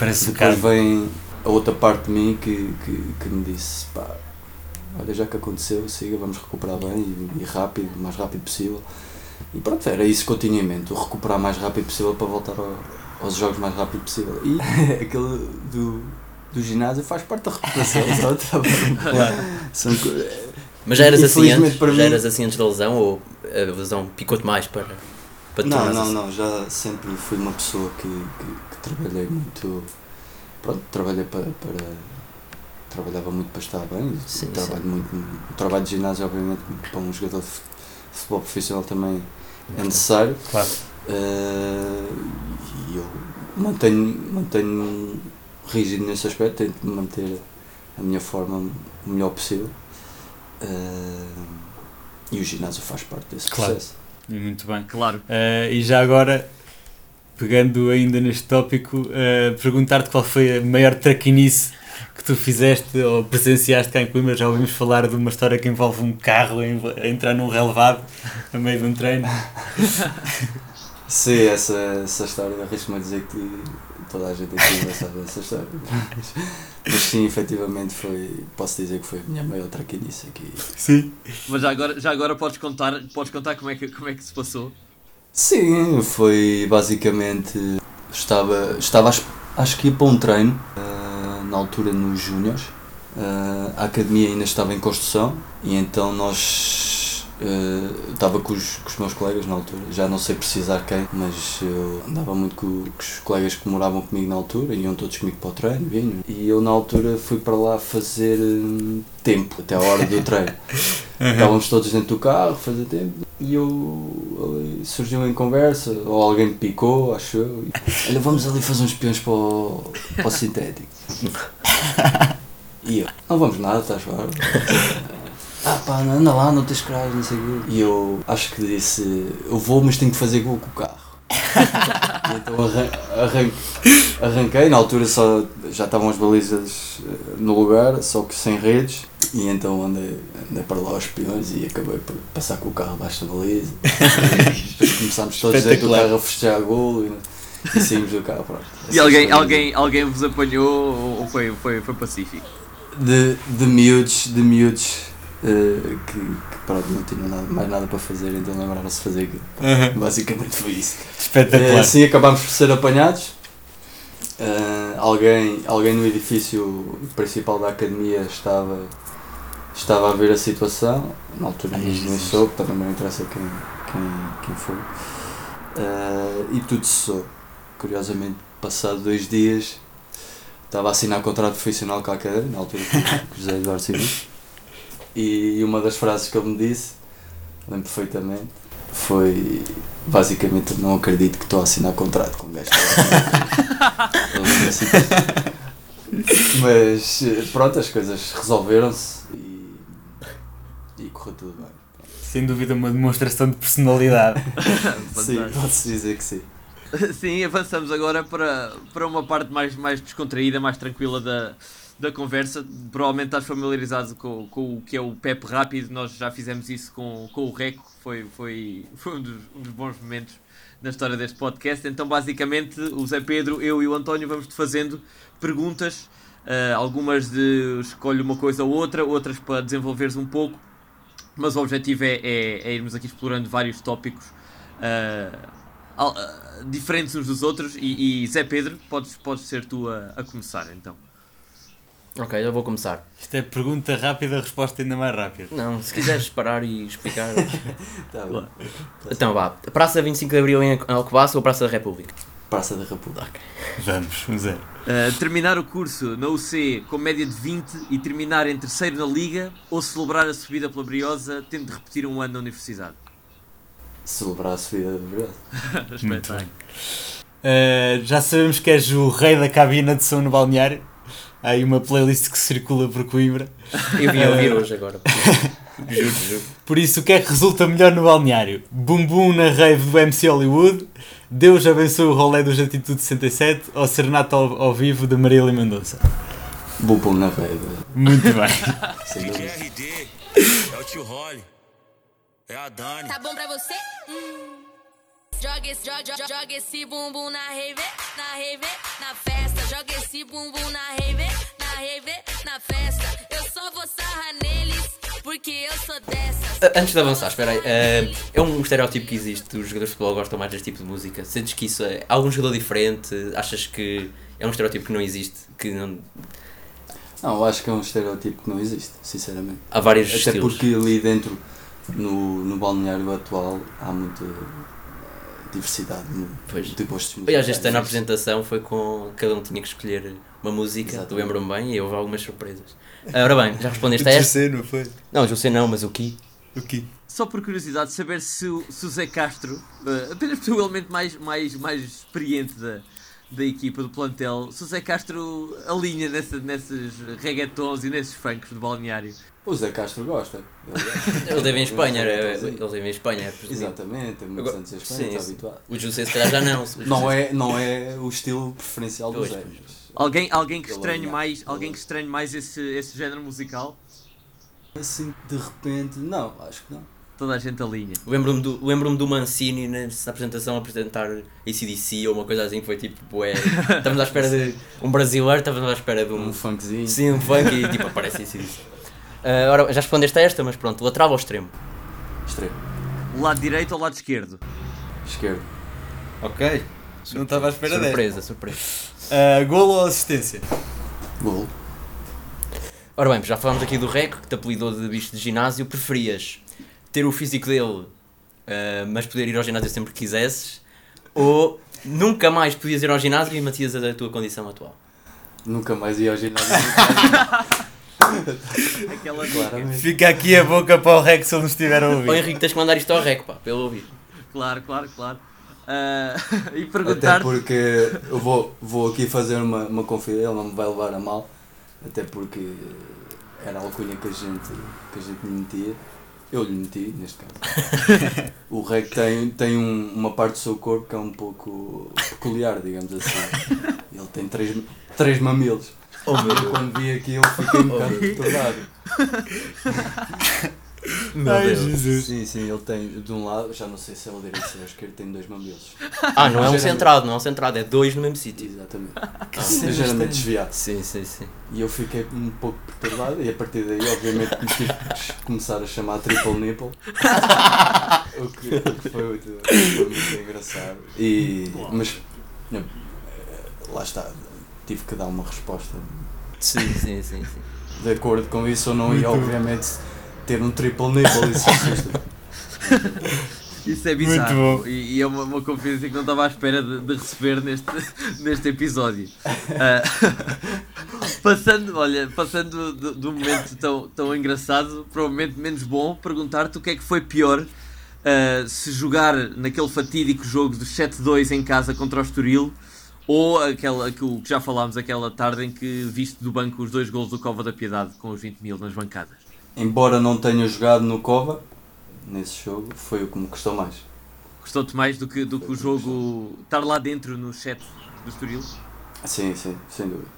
Parece depois vem a outra parte de mim que, que, que me disse pá, olha, já que aconteceu, siga, vamos recuperar bem e, e rápido, o mais rápido possível. E pronto, era isso que eu tinha em mente, o recuperar o mais rápido possível para voltar ao, aos jogos o mais rápido possível. E aquele do, do ginásio faz parte da recuperação, sabe? claro. São, Mas já eras, assim antes, já mim, eras assim antes da lesão ou a lesão picou-te mais para, para Não, não, assim? não, já sempre fui uma pessoa que, que, que trabalhei muito, pronto, trabalhei para, para trabalhava muito para estar bem. Sim, trabalho sim. muito, o trabalho de ginásio, obviamente, para um jogador de futebol profissional também é necessário. Claro. Uh, e eu mantenho, mantenho rígido nesse aspecto, tento manter a minha forma o melhor possível. Uh, e o ginásio faz parte desse claro. processo. Muito bem. Claro. Uh, e já agora, pegando ainda neste tópico, perguntar-te qual foi a maior traquinice que tu fizeste ou presenciaste cá em Coimbra, já ouvimos falar de uma história que envolve um carro a entrar num relevado a meio de um treino. Sim, essa, essa história, arrisco-me a dizer que toda a gente aqui vai saber essa história. Mas, mas, sim, efetivamente foi, posso dizer que foi a minha maior traquinice aqui. Sim. Mas já agora, já agora podes contar, podes contar como, é que, como é que se passou? Sim, foi basicamente, estava, estava acho que ia para um treino, na altura nos Júniors. Uh, a academia ainda estava em construção e então nós uh, estava com os, com os meus colegas na altura, já não sei precisar quem, mas eu andava muito com, com os colegas que moravam comigo na altura, iam todos comigo para o treino, vinham, e eu na altura fui para lá fazer uh, tempo, até a hora do treino. Estávamos todos dentro do carro, fazer tempo, e eu surgiu em conversa, ou alguém me picou, acho eu. Olha, vamos ali fazer uns peões para o, para o sintético. E eu, não vamos nada, estás fora. Pá, anda lá, não tens coragem, não sei o quê. E eu acho que disse, eu vou, mas tenho que fazer gol com o carro. e então arran arran arranquei, na altura só já estavam as balizas eh, no lugar, só que sem redes. E então andei, andei para lá aos peões e acabei por passar com o carro abaixo da baliza. depois começámos todos dentro do carro a festejar golo. E, e saímos do carro, pronto. E alguém, alguém, alguém vos apanhou ou foi, foi, foi pacífico? De, de miúdos, de miúdos uh, que, que pronto, não tinham nada, mais nada para fazer, então lembraram-se de fazer aquilo. Uhum. Basicamente foi isso. Espetacular. Uh, assim acabámos por ser apanhados. Uh, alguém, alguém no edifício principal da academia estava, estava a ver a situação, na altura Ai, nem soube, também não interessa quem, quem, quem foi. E tudo cessou curiosamente, passado dois dias, estava a assinar contrato profissional com a cadeira, na altura com José Eduardo Silva, e uma das frases que ele me disse, lembro perfeitamente, foi basicamente não acredito que estou a assinar contrato com um gajo. assim. Mas pronto, as coisas resolveram-se e, e correu tudo bem. Sem dúvida uma demonstração de personalidade. sim, pode-se dizer que sim. Sim, avançamos agora para, para uma parte mais, mais descontraída, mais tranquila da, da conversa. Provavelmente estás familiarizado com, com o que é o PEP rápido, nós já fizemos isso com, com o Reco, foi, foi, foi um, dos, um dos bons momentos na história deste podcast. Então, basicamente, o Zé Pedro, eu e o António vamos-te fazendo perguntas, uh, algumas de escolhe uma coisa ou outra, outras para desenvolveres um pouco, mas o objetivo é, é, é irmos aqui explorando vários tópicos. Uh, uh, diferentes uns dos outros. E, e, Zé Pedro, podes, podes ser tu a, a começar então. Ok, eu vou começar. Isto é pergunta rápida, resposta ainda mais rápida. Não, se quiseres parar e explicar. Tá bom. então vá. Praça 25 de Abril em Alcobaça ou Praça da República? Praça da República. Vamos, um zero. Uh, terminar o curso na UC com média de 20 e terminar em terceiro na Liga ou celebrar a subida pela Briosa tendo de repetir um ano na universidade? Celebrar a subida da Briosa. Espetáculo. Uh, já sabemos que és o rei da cabina de som no balneário. Há aí uma playlist que circula por Coimbra. Eu vim ouvir hoje agora. juro, juro. Por isso, o que é que resulta melhor no balneário? Bum Bum na rave do MC Hollywood, Deus abençoe o rolê dos Atitude 67 ou Serenata ao, ao vivo da Marília Mendonça? Bum Bum na rave. Muito bem. RD, é o tio Rolly, é a Dani. Tá bom pra você? Hum. Joga esse, joga, joga, joga esse bumbum na rave, na rave, na festa. Joga esse bumbum na rave, na rave, na festa. Eu só vou sarrar neles, porque eu sou dessas. Antes de avançar, espera aí. ah, é um estereótipo que existe. Os jogadores de futebol gostam mais deste tipo de música. Sentes que isso é algum jogador diferente? Achas que é um estereótipo que não existe? Que não... Não, eu acho que é um estereotipo que não existe, sinceramente. Há vários Até estilos. porque ali dentro, no, no balneário atual, há muita eh, diversidade no- Pois. de gostos musicais. Aliás, este ano a apresentação foi com. Cada um tinha que escolher uma música, lembro-me bem, e houve algumas surpresas. Ora bem, já respondeste a esta? não foi? Não, sei não, mas o Ki. O quê? Só por curiosidade, saber se o, se o Zé Castro, uh, apenas por ser o elemento mais, mais, mais experiente da, da equipa, do plantel, se o Zé Castro alinha nessa, nesses reggaetons e nesses funks do balneário. O Zé Castro gosta. Ele- teve em Espanha, Ele- era- ele- teve em Espanha. Exatamente, tem muitos Agora- anos em Espanha, está habituado. O José se calhar já não. Não é, não é o estilo preferencial do Zé. Alguém, alguém que Ele estranhe mais, alguém que estranhe mais esse, esse género musical? Assim, de repente, não, acho que não. Toda a gente alinha. Lembro-me do, lembro do Mancini nessa apresentação a apresentar ACDC ou uma coisa assim que foi tipo, bué. Estamos à espera de um brasileiro, estávamos à espera de Um um. funkzinho. Sim, um funk e tipo aparece ACDC. Ah, ora, já respondeste a esta, mas pronto, lateral ou extremo? Extremo. Lado direito ou lado esquerdo? Esquerdo. Ok. Não estava à espera desta. Surpresa, surpresa. Uh, golo ou assistência? Gol. Ora bem, já falámos aqui do Reco, que te apelidou de bicho de ginásio. Preferias ter o físico dele, ah, mas poder ir ao ginásio sempre que quisesses? Ou nunca mais podias ir ao ginásio e mantias a tua condição atual? Nunca mais ia ao ginásio. Aquela. Fica aqui a boca para o Rex se ele nos estiver a Ou ouvir. Henrique, tens que mandar isto ao Reco, pá, pelo ouvir. Claro, claro, claro. Ah, e Até perguntar porque eu vou, vou aqui fazer uma, uma confidência, ele não me vai levar a mal, até porque era a alcunha que a gente, que a gente lhe metia. Eu lhe meti, neste caso. o Rec tem, tem um- uma parte do seu corpo que é um pouco peculiar, digamos assim. Ele tem três, três mamilos. Oh, meu Eu, quando vi aquilo fiquei um bocado perturbado. Meu Ai, Deus. Jesus. Sim, sim, ele tem de um lado, já não sei se é o direito ou se é o esquerdo, tem dois mamilos. Ah, não é um Geralmente- centrado, não é um centrado, é dois no mesmo sítio. Exatamente. Ligeiramente estranha. desviado. Sim, sim, sim. E eu fiquei um pouco perturbado e a partir daí obviamente me tive que começar a chamar triple nipple. o que o que foi muito, foi muito engraçado. E, mas eh, lá está, tive que dar uma resposta. Sim, sim, sim, sim. De acordo com isso eu não ia obviamente ter um triple nipple, isso assusta. Isso é bizarro. Muito bom. E, e é uma, uma confidência que não estava à espera de, de receber neste, neste episódio. Ah, passando, olha, passando do, do momento tão, tão engraçado para o momento menos bom, perguntar-te o que é que foi pior ah, se jogar naquele fatídico jogo do 7-2 em casa contra o Estoril ou aquela que, o- que já falámos aquela tarde em que viste do banco os dois gols do Cova da Piedade com os 20 mil nas bancadas. Embora não tenha jogado no Cova, nesse jogo, foi o que me custou mais. Gostou-te mais do que, do que o jogo estar lá dentro no set do Estoril? Sim, sim, sem dúvida.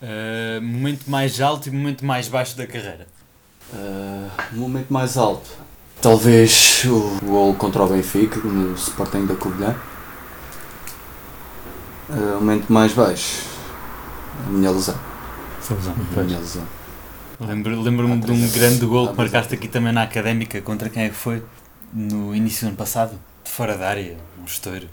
Uh, momento mais alto e momento mais baixo da carreira. Uh, momento mais alto. Talvez o gol contra o Benfica, no Sporting da Covilhã. Uh, o momento mais baixo. A minha lesão. A minha lesão. Lembro- Lembro-me Há de um grande gol que marcaste aqui também na Académica. Contra quem é que foi? No início do ano passado? De fora da área. Um estouro.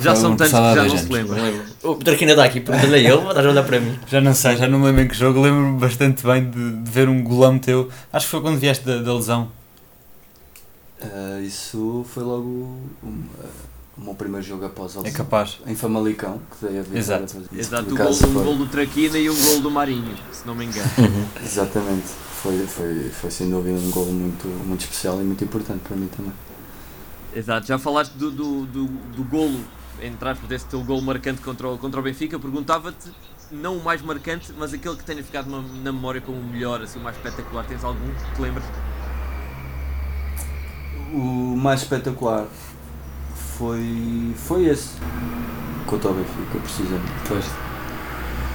Já são tantos que já não se lembra. Não lembro. O Traquina está aqui, pergunta-lhe a ele, estás a olhar para mim. Já não sei, já não me lembro em que jogo. Lembro-me bastante bem de, de ver um golão teu. Acho que foi quando vieste da, da lesão. Ah, isso foi logo um, o meu primeiro jogo após a É capaz. Em Famalicão, que dei a Exato. Exato, o gol, acaso um foi- gol do Traquina e um gol do Marinho, se não me engano. Exatamente. Foi, foi, foi sem dúvida um gol muito, muito especial e muito importante para mim também. Exato, já falaste do, do, do, do golo, entre aspas, desse teu golo marcante contra o, contra o Benfica. Perguntava-te, não o mais marcante, mas aquele que tenha ficado na, na memória como o melhor, assim, o mais espetacular. Tens algum que te lembras? O mais espetacular foi, foi esse. Contra o Benfica, precisamente. Pois.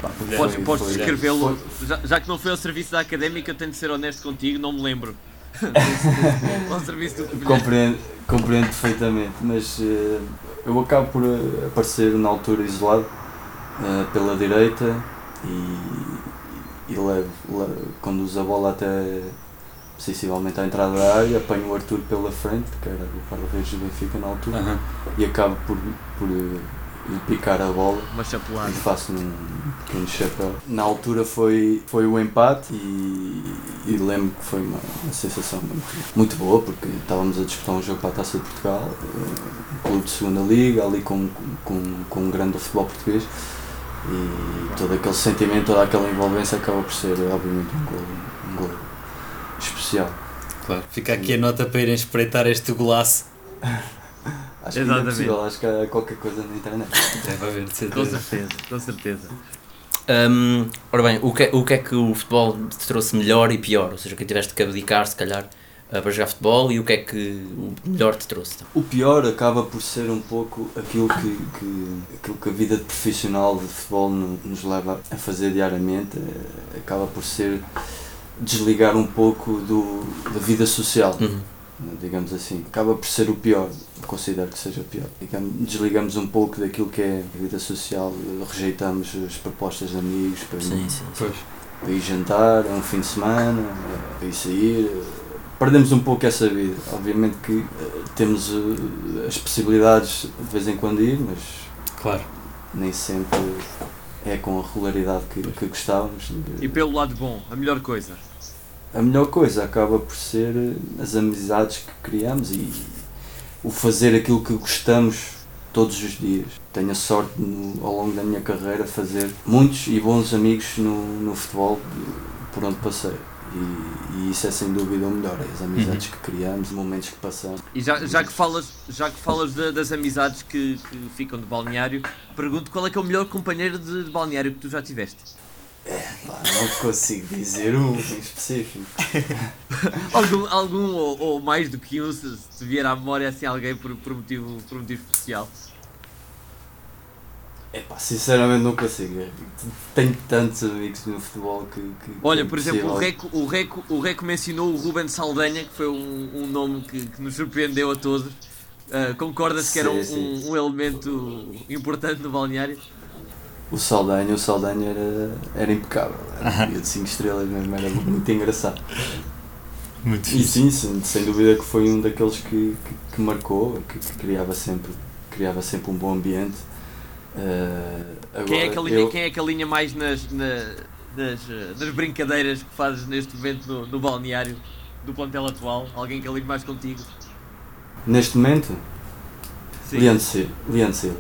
Pá, foi- Podes, podes foi- descrevê-lo, foi- já, já que não foi ao serviço da académica, tenho de ser honesto contigo, não me lembro. ao serviço do. Compreendo, compreendo perfeitamente, mas eh, eu acabo por eh, aparecer na altura isolado eh, pela direita e, e levo, levo- conduzo a bola até sensivelmente à entrada da área, apanho o Arthur pela frente, que era o guarda-redes do Benfica na altura, Aham. e acabo por, por eh, lhe picar a bola Uma e faço um pequeno chapéu. Na altura foi, foi o empate e, e lembro que foi uma, uma sensação muito, muito boa porque estávamos a disputar um jogo para a Taça de Portugal, eh, um clube de segunda liga, ali com, com, com um grande futebol português e todo aquele sentimento, toda aquela envolvência acaba por ser obviamente um gol, um gol especial. Claro. Fica aqui a nota para irem espreitar este golaço. Acho que é Exatamente. possível, acho que há qualquer coisa na internet. Deve haver, de Com certeza. certeza, com certeza. Hum, ora bem, o que, é- o que é que o futebol te trouxe melhor e pior? Ou seja, o que tiveste que abdicar, se calhar, eh, para jogar futebol e o que é que o melhor te trouxe? Então? O pior acaba por ser um pouco aquilo que, que, aquilo que a vida de profissional de futebol no- nos leva a fazer diariamente, eh, acaba por ser desligar um pouco do, da vida social, Uhum. digamos assim. Acaba por ser o pior, considero que seja o pior. Desligamos um pouco daquilo que é a vida social, rejeitamos as propostas de amigos para, Sim, sim. sim. Pois. para ir jantar, a um fim de semana, eh, para ir sair. Perdemos um pouco essa vida. Obviamente que eh, temos eh, as possibilidades de vez em quando ir, mas Claro. nem sempre é com a regularidade que, que gostávamos. E pelo lado bom, a melhor coisa. A melhor coisa acaba por ser eh, as amizades que criamos e o fazer aquilo que gostamos todos os dias. Tenho a sorte no- ao longo da minha carreira fazer muitos e bons amigos no, no futebol por onde passei. E, e isso é sem dúvida o melhor, é as amizades que criamos, os momentos que passamos. E já, já que falas, já que falas da- das amizades que, que ficam de balneário, pergunto qual é que é o melhor companheiro de, de balneário que tu já tiveste? Pá, não consigo dizer um em específico. Algum, algum ou, ou mais do que um, se, se vier à memória assim alguém por, por, motivo, por motivo especial. É pá, sinceramente não consigo. Tenho tantos amigos no futebol que. que Olha, é por exemplo, o. Reco, o, Reco, o Reco mencionou o Ruben Saldanha, que foi um, um nome que, que nos surpreendeu a todos. Ah, Concordas que era um, Sim, sim. um, um elemento importante no balneário? O Saldanha, o Saldanha era, era impecável. Era de 5 estrelas mesmo, era muito engraçado. Muito E sim, sem, sem dúvida que foi um daqueles que, que, que marcou, que, que criava, sempre, criava sempre um bom ambiente. Eh, Quem é, que alinha, eu- quem é que alinha mais nas, na- nas, nas brincadeiras que fazes neste momento no, no balneário do plantel atual? Alguém que alinhe mais contigo? Neste momento, Sim. Leandro Silva. Leandro Silva.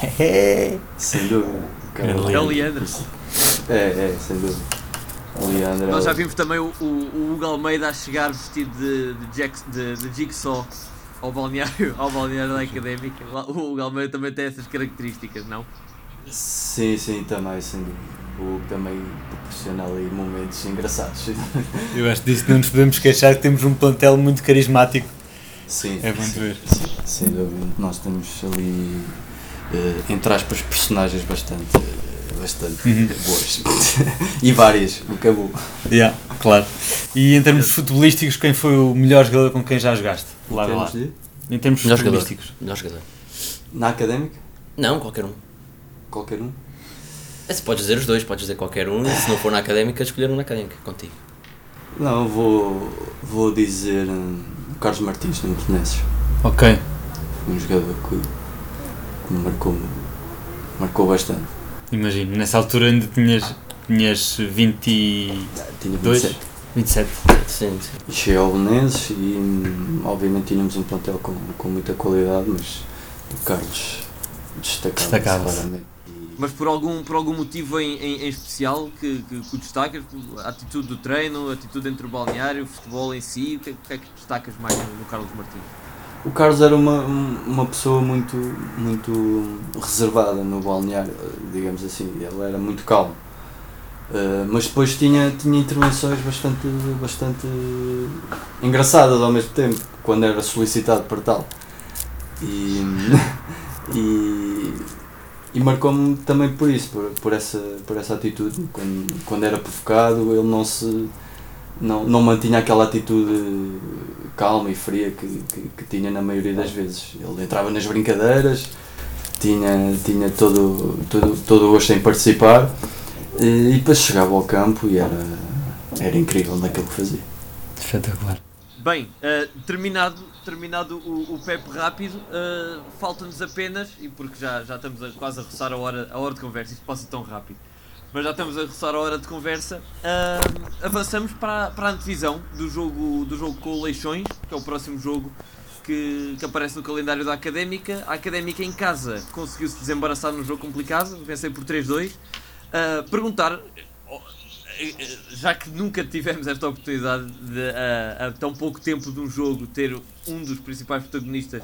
sem dúvida. Cara, É o Leandro. É, é, sem dúvida. Leandro é Nós já vimos também o, o, o Hugo Almeida a chegar vestido de, de, Jack, de, de Jigsaw ao balneário, ao balneário da Académica. O Hugo Almeida também tem essas características, não? Sim, sim, também, sem dúvida. O Hugo também proporciona ali momentos engraçados. Eu acho disso que não nos podemos queixar que temos um plantel muito carismático. Sim, É muito sim, ver. sim, sem dúvida. Nós temos ali, eh, entre aspas, personagens bastante, eh, bastante Uhum. boas. e várias, o que é bom. Yeah, claro. E em termos futebolísticos, quem foi o melhor jogador com quem já jogaste? Temos lado. de- Em termos Melhor jogador. futebolísticos. Melhor jogador. Na académica, Não, qualquer um. qualquer um. É, Se podes dizer os dois, podes dizer qualquer um, e se não for na académica, escolher um na académica, contigo. Não, vou, vou dizer hum, Carlos Martins no Belenenses. Ok. Um jogador que me marcou, marcou bastante. Imagino, nessa altura ainda tinhas, tinhas 22, Tinha 27. 27. Sim, sim. E cheguei ao Belenenses e obviamente tínhamos um plantel com, com muita qualidade, mas o Carlos destacava-se. E- Mas por algum, por algum motivo em, em, em especial que, que, que o destacas? A atitude do treino, a atitude entre o balneário, o futebol em si, o que, é- que é que destacas mais no, no Carlos Martins? O Carlos era uma, um- uma pessoa muito, muito reservada no balneário, digamos assim, ele era muito calmo. Uh, mas depois tinha, tinha intervenções bastante, bastante engraçadas ao mesmo tempo, quando era solicitado para tal. E, e, e marcou-me também por isso, por, por, essa, por essa atitude. Quando, quando era provocado, ele não se não, não mantinha aquela atitude calma e fria que, que, que tinha na maioria das vezes. Ele entrava nas brincadeiras, tinha, tinha todo, todo, todo o gosto em participar e, e depois chegava ao campo e era, era incrível naquilo que fazia. Espetacular. Bem, eh, terminado, terminado o, o PEP rápido, eh, falta-nos apenas, e porque já, já estamos a, quase a roçar a hora, a hora de conversa, isto passa tão rápido, mas já estamos a roçar a hora de conversa, eh, avançamos para, a- para a antevisão do jogo, do jogo com o Leixões, que é o próximo jogo que, que aparece no calendário da Académica. A Académica em casa conseguiu-se desembaraçar num jogo complicado, vencei por 3-2. Perguntar, já que nunca tivemos esta oportunidade de, a, a tão pouco tempo de um jogo, ter um dos principais protagonistas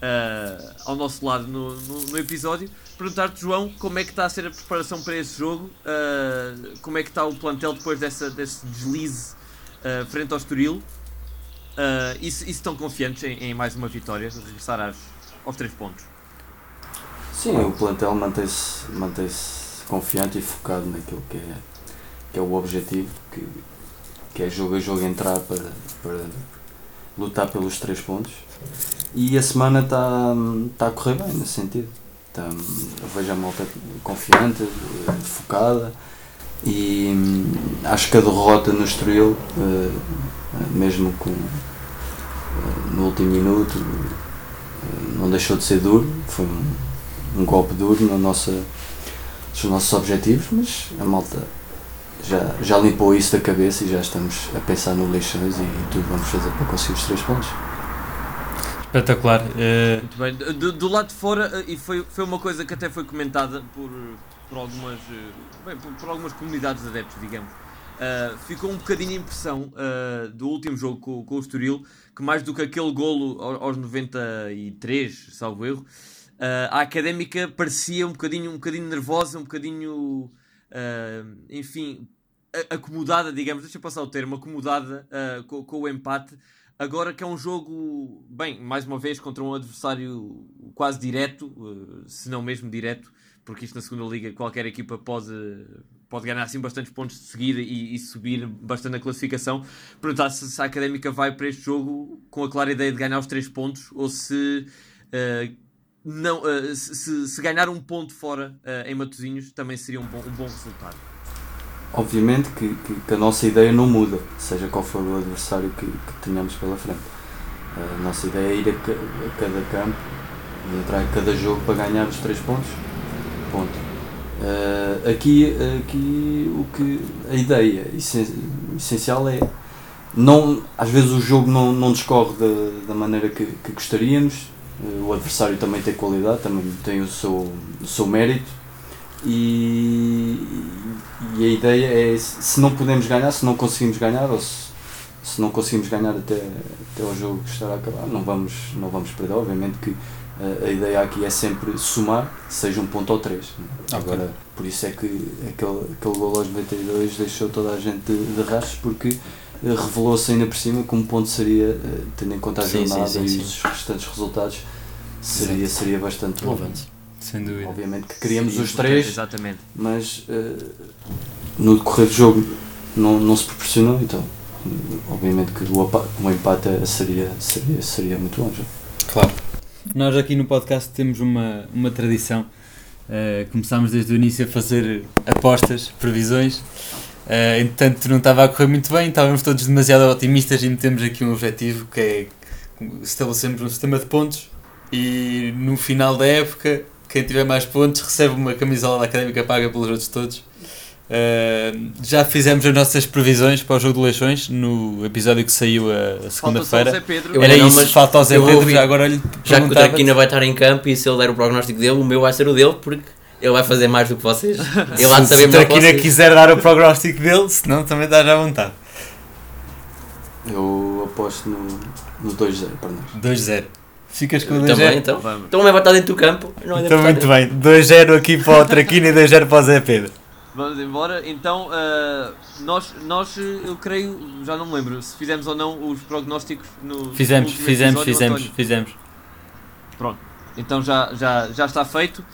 eh, ao nosso lado no, no, no episódio, perguntar-te, João, como é que está a ser a preparação para esse jogo? eh, como é que está o plantel depois dessa, desse deslize frente ao Estoril? E, se, se estão confiantes em, em mais uma vitória, regressar às, aos três pontos? Sim, o plantel mantém-se mantém confiante e focado naquilo que é, que é o objetivo, que, que é jogo a jogo entrar para, para lutar pelos três pontos. E a semana está tá a correr bem nesse sentido. Tá, vejo a malta confiante, focada e acho que a derrota no Estoril, eh, mesmo com, eh, no último minuto, eh, não deixou de ser duro, foi um, um golpe duro na nossa, nos nossos objetivos, mas a malta já, já limpou isso da cabeça e já estamos a pensar no leixões e tudo vamos fazer para conseguir os três pontos. Espetacular. Eh, Muito bem. Do, do lado de fora, eh, e foi, foi uma coisa que até foi comentada por, por, algumas, eh, bem, por, por algumas comunidades de adeptos, digamos. Uh, ficou um bocadinho a impressão uh, do último jogo com, com o Estoril que mais do que aquele golo ao- aos 93, salvo erro, uh, a Académica parecia um bocadinho, um bocadinho nervosa, um bocadinho, uh, enfim, acomodada, digamos, deixa eu passar o termo, acomodada uh, com, com o empate. Agora que é um jogo, bem, mais uma vez contra um adversário quase direto, se não mesmo direto, porque isto na segunda liga qualquer equipa pode, pode ganhar assim bastantes pontos de seguida e, e subir bastante na classificação. Perguntar se, se a Académica vai para este jogo com a clara ideia de ganhar os três pontos ou se não, uh, se, se- ganhar um ponto fora uh, em Matosinhos também seria um bom, um bom resultado. Obviamente que, que, que a nossa ideia não muda, seja qual for o adversário que, que tenhamos pela frente. A nossa ideia é ir a, a cada campo e entrar em cada jogo para ganhar os três pontos. Ponto. Eh, aqui, aqui o que a ideia essen- essencial é não, às vezes o jogo não, não discorre da, da maneira que, que gostaríamos, o adversário também tem qualidade, também tem o seu, o seu mérito e, e a ideia é se não podemos ganhar, se não conseguimos ganhar ou se, se não conseguimos ganhar até, até o jogo que estará a acabar, não vamos, não vamos perder, obviamente que eh, a ideia aqui é sempre somar, seja um ponto ou três. Ok. Agora, por isso é que aquele, aquele gol aos 92 deixou toda a gente de, de rastros porque revelou-se ainda por cima que um ponto seria, eh, tendo em conta a Sim, jornada sim, e sim. os restantes resultados, seria, seria bastante Um avanço. sem dúvida. Obviamente que queríamos Seria os três, Exatamente. mas eh, no decorrer do jogo não, não se proporcionou, então obviamente que o, o empate seria, seria, seria muito bom já. Claro. Nós aqui no podcast temos uma, uma tradição. Eh, começámos desde o início a fazer apostas, previsões. Uh, entretanto, não estava a correr muito bem, estávamos todos demasiado otimistas e metemos aqui um objetivo que é estabelecemos um sistema de pontos e no final da época quem tiver mais pontos recebe uma camisola da Académica paga pelos outros todos. Uh, já fizemos as nossas previsões para o jogo de Leixões no episódio que saiu a, a segunda-feira. Era não, isso, mas falta ao Zé Pedro. Já agora Já que o Traquina vai estar em campo e se ele der o prognóstico dele, o meu vai ser o dele, porque ele vai fazer mais do que vocês. Ele há de se, saber se o Traquina quiser dar o prognóstico dele, senão também dá já à vontade. Eu aposto no, no 2-0 para nós. 2-0. Ficas com o 2-0? Também, então. Vamos. Então também vai estar dentro do campo. Não é Então, muito bem. 2-0 aqui para o Traquina e 2-0 para o Zé Pedro. Vamos embora. Então, ah, nós, nós, eu creio, já não me lembro se fizemos ou não os prognósticos no. Fizemos, no fizemos, episódio, fizemos, fizemos. Então já, já, já está feito.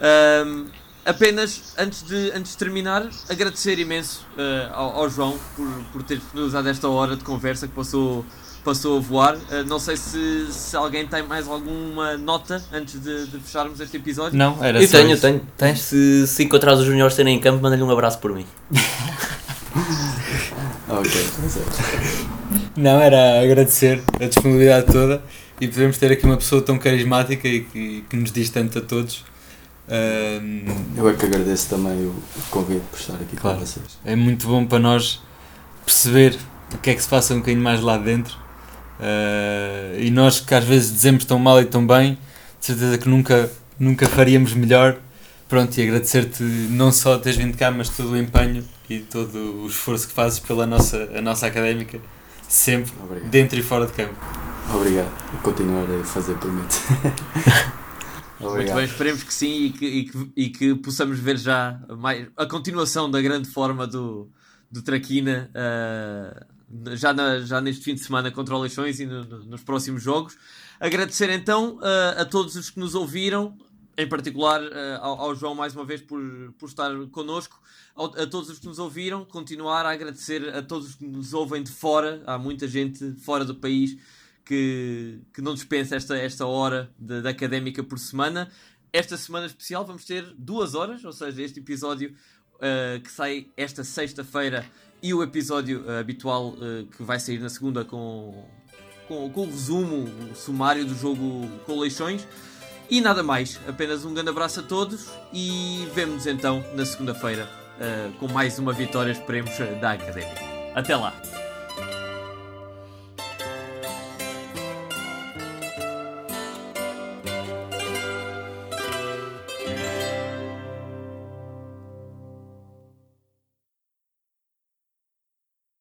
Ahm, apenas antes de, antes de terminar, agradecer imenso ah, ao, ao João por, por ter disponibilizado esta hora de conversa que passou, passou a voar. Ah, não sei se, se alguém tem mais alguma nota antes de, de fecharmos este episódio. Não, era Eu só tenho, isso. tenho. Tens? Se, se encontrar os juniores serem em campo, manda-lhe um abraço por mim. Ok. Não, era agradecer a disponibilidade toda e podemos ter aqui uma pessoa tão carismática e que, que nos diz tanto a todos. Eu é que agradeço também o convite por estar aqui Claro. com vocês. é muito bom para nós perceber o que é que se passa um bocadinho mais lá dentro. Ah, e nós que às vezes dizemos tão mal e tão bem, de certeza que nunca, nunca faríamos melhor. Pronto, e agradecer-te não só teres vindo cá, mas todo o empenho e todo o esforço que fazes pela nossa, a nossa académica, sempre, Obrigado. dentro e fora de campo. Obrigado. Continuarei a fazer, prometo. Muito bem, esperemos que sim e que, e que, e que possamos ver já mais, a continuação da grande forma do, do Traquina ah, já, na- já neste fim de semana contra o Leixões e no- no- nos próximos jogos. Agradecer então ah, a todos os que nos ouviram, em particular ah, ao, ao João mais uma vez por, por estar connosco, ao- a todos os que nos ouviram, continuar a agradecer a todos os que nos ouvem de fora, há muita gente fora do país que, que não dispensa esta, esta hora de académica por semana. Esta semana especial vamos ter duas horas, ou seja, este episódio uh, que sai esta sexta-feira e o episódio uh, habitual uh, que vai sair na segunda com, com, com o resumo, o sumário do jogo com. E nada mais, apenas um grande abraço a todos e vemo-nos então na segunda-feira com mais uma vitória, esperemos, da Académica. Até lá!